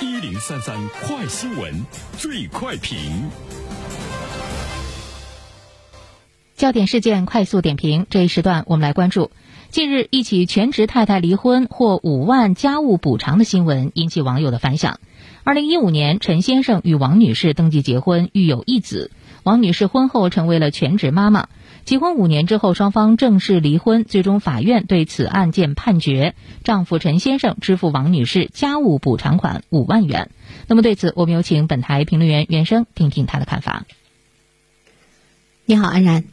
一零三三快新闻，最快评。焦点事件快速点评，这一时段我们来关注。近日，一起全职太太离婚获五万家务补偿的新闻引起网友的反响。二零一五年，陈先生与王女士登记结婚，育有一子。王女士婚后成为了全职妈妈。结婚五年之后，双方正式离婚。最终，法院对此案件判决，丈夫陈先生支付王女士家务补偿款五万元。那么，对此，我们有请本台评论员袁生听听他的看法。你好，安然。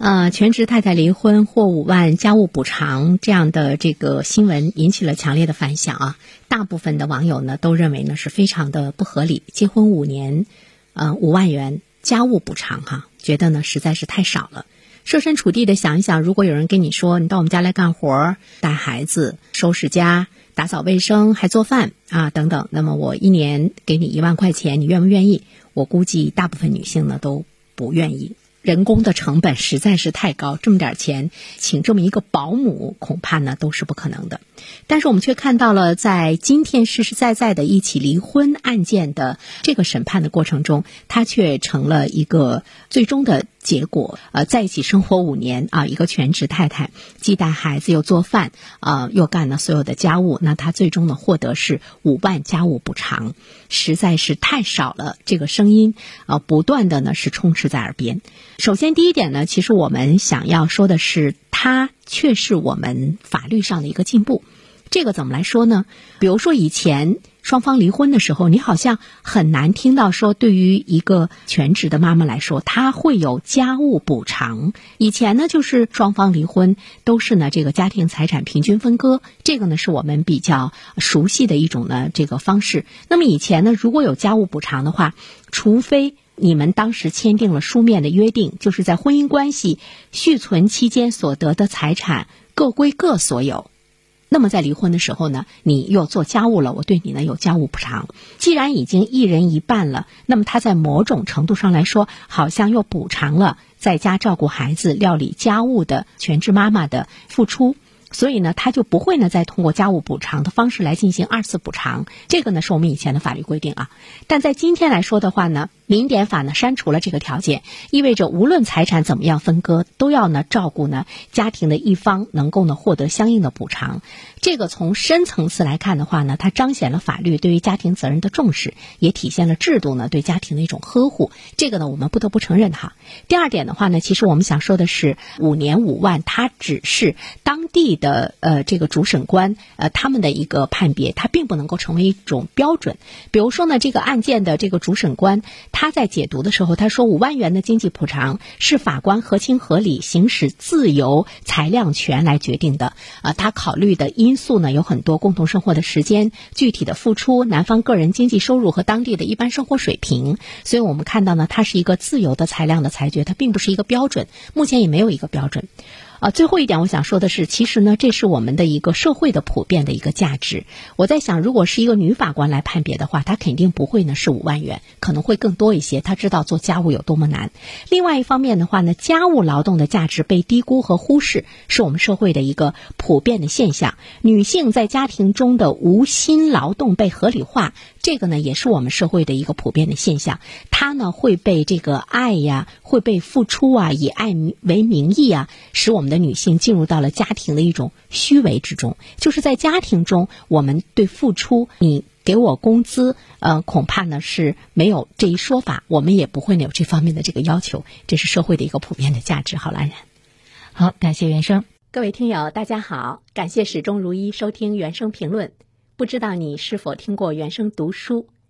呃，全职太太离婚获五万家务补偿这样的这个新闻引起了强烈的反响啊！大部分的网友呢都认为呢是非常的不合理。结婚五年，呃，五万元家务补偿哈，觉得呢实在是太少了。设身处地的想一想，如果有人跟你说你到我们家来干活、带孩子、收拾家、打扫卫生，还做饭啊等等，那么我一年给你一万块钱，你愿不愿意？我估计大部分女性呢都不愿意。人工的成本实在是太高，这么点钱请这么一个保姆，恐怕呢都是不可能的。但是我们却看到了，在今天实实在在的一起离婚案件的这个审判的过程中，他却成了一个最终的。结果，呃，在一起生活五年啊，一个全职太太，既带孩子又做饭，啊，又干了所有的家务，那她最终呢获得是五万家务补偿，实在是太少了。这个声音啊，不断的呢是充斥在耳边。首先，第一点呢，其实我们想要说的是，它却是我们法律上的一个进步。这个怎么来说呢？比如说以前双方离婚的时候，你好像很难听到说，对于一个全职的妈妈来说，她会有家务补偿。以前呢，就是双方离婚都是呢这个家庭财产平均分割，这个呢是我们比较熟悉的一种呢这个方式。那么以前呢，如果有家务补偿的话，除非你们当时签订了书面的约定，就是在婚姻关系续存期间所得的财产各归各所有。那么在离婚的时候呢，你又做家务了，我对你呢有家务补偿。既然已经一人一半了，那么他在某种程度上来说，好像又补偿了在家照顾孩子、料理家务的全职妈妈的付出。所以呢，他就不会呢再通过家务补偿的方式来进行二次补偿。这个呢是我们以前的法律规定啊。但在今天来说的话呢，民典法呢删除了这个条件，意味着无论财产怎么样分割，都要呢照顾呢家庭的一方能够呢获得相应的补偿。这个从深层次来看的话呢，它彰显了法律对于家庭责任的重视，也体现了制度呢对家庭的一种呵护。这个呢我们不得不承认哈。第二点的话呢，其实我们想说的是，五年五万，它只是当地。的呃，这个主审官呃，他们的一个判别，它并不能够成为一种标准。比如说呢，这个案件的这个主审官他他在解读的时候，他说五万元的经济补偿是法官合情合理行使自由裁量权来决定的。啊，他考虑的因素呢有很多，共同生活的时间、具体的付出、男方个人经济收入和当地的一般生活水平。所以我们看到呢，它是一个自由的裁量的裁决，它并不是一个标准，目前也没有一个标准。啊，最后一点我想说的是，其实呢，这是我们的一个社会的普遍的一个价值。我在想，如果是一个女法官来判别的话，她肯定不会呢是五万元，可能会更多一些。她知道做家务有多么难。另外一方面的话呢，家务劳动的价值被低估和忽视，是我们社会的一个普遍的现象。女性在家庭中的无薪劳动被合理化。这个呢，也是我们社会的一个普遍的现象。它呢会被这个爱呀，会被付出啊，以爱为名义啊，使我们的女性进入到了家庭的一种虚伪之中。就是在家庭中，我们对付出，你给我工资，呃，恐怕呢是没有这一说法，我们也不会有这方面的这个要求。这是社会的一个普遍的价值。好，安然，好，感谢原生。各位听友，大家好，感谢始终如一收听原声评论。不知道你是否听过原声读书？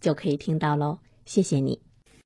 就可以听到喽。谢谢你。